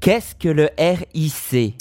Qu'est-ce que le RIC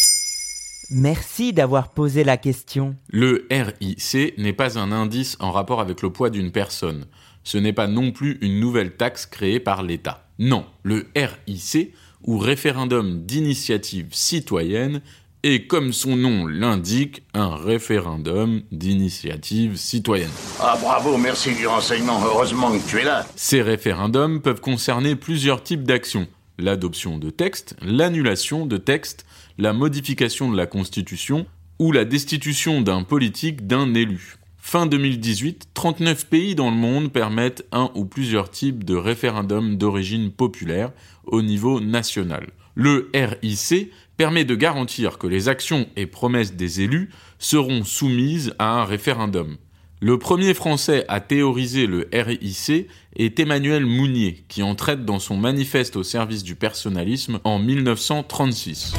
Merci d'avoir posé la question. Le RIC n'est pas un indice en rapport avec le poids d'une personne. Ce n'est pas non plus une nouvelle taxe créée par l'État. Non, le RIC, ou référendum d'initiative citoyenne, est, comme son nom l'indique, un référendum d'initiative citoyenne. Ah bravo, merci du renseignement, heureusement que tu es là. Ces référendums peuvent concerner plusieurs types d'actions. L'adoption de textes, l'annulation de textes, la modification de la Constitution ou la destitution d'un politique d'un élu. Fin 2018, 39 pays dans le monde permettent un ou plusieurs types de référendums d'origine populaire au niveau national. Le RIC permet de garantir que les actions et promesses des élus seront soumises à un référendum. Le premier Français à théoriser le RIC est Emmanuel Mounier, qui en traite dans son manifeste au service du personnalisme en 1936.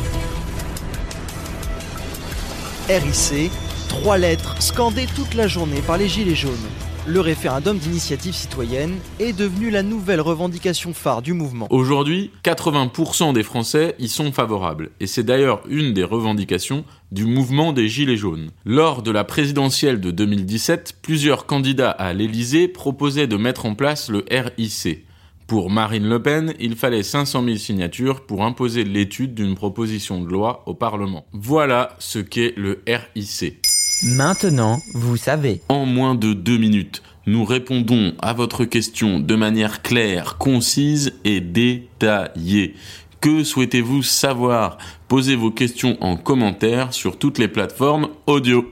RIC, trois lettres scandées toute la journée par les Gilets jaunes. Le référendum d'initiative citoyenne est devenu la nouvelle revendication phare du mouvement. Aujourd'hui, 80% des Français y sont favorables, et c'est d'ailleurs une des revendications du mouvement des Gilets jaunes. Lors de la présidentielle de 2017, plusieurs candidats à l'Élysée proposaient de mettre en place le RIC. Pour Marine Le Pen, il fallait 500 000 signatures pour imposer l'étude d'une proposition de loi au Parlement. Voilà ce qu'est le RIC. Maintenant, vous savez. En moins de deux minutes, nous répondons à votre question de manière claire, concise et détaillée. Que souhaitez-vous savoir? Posez vos questions en commentaire sur toutes les plateformes audio.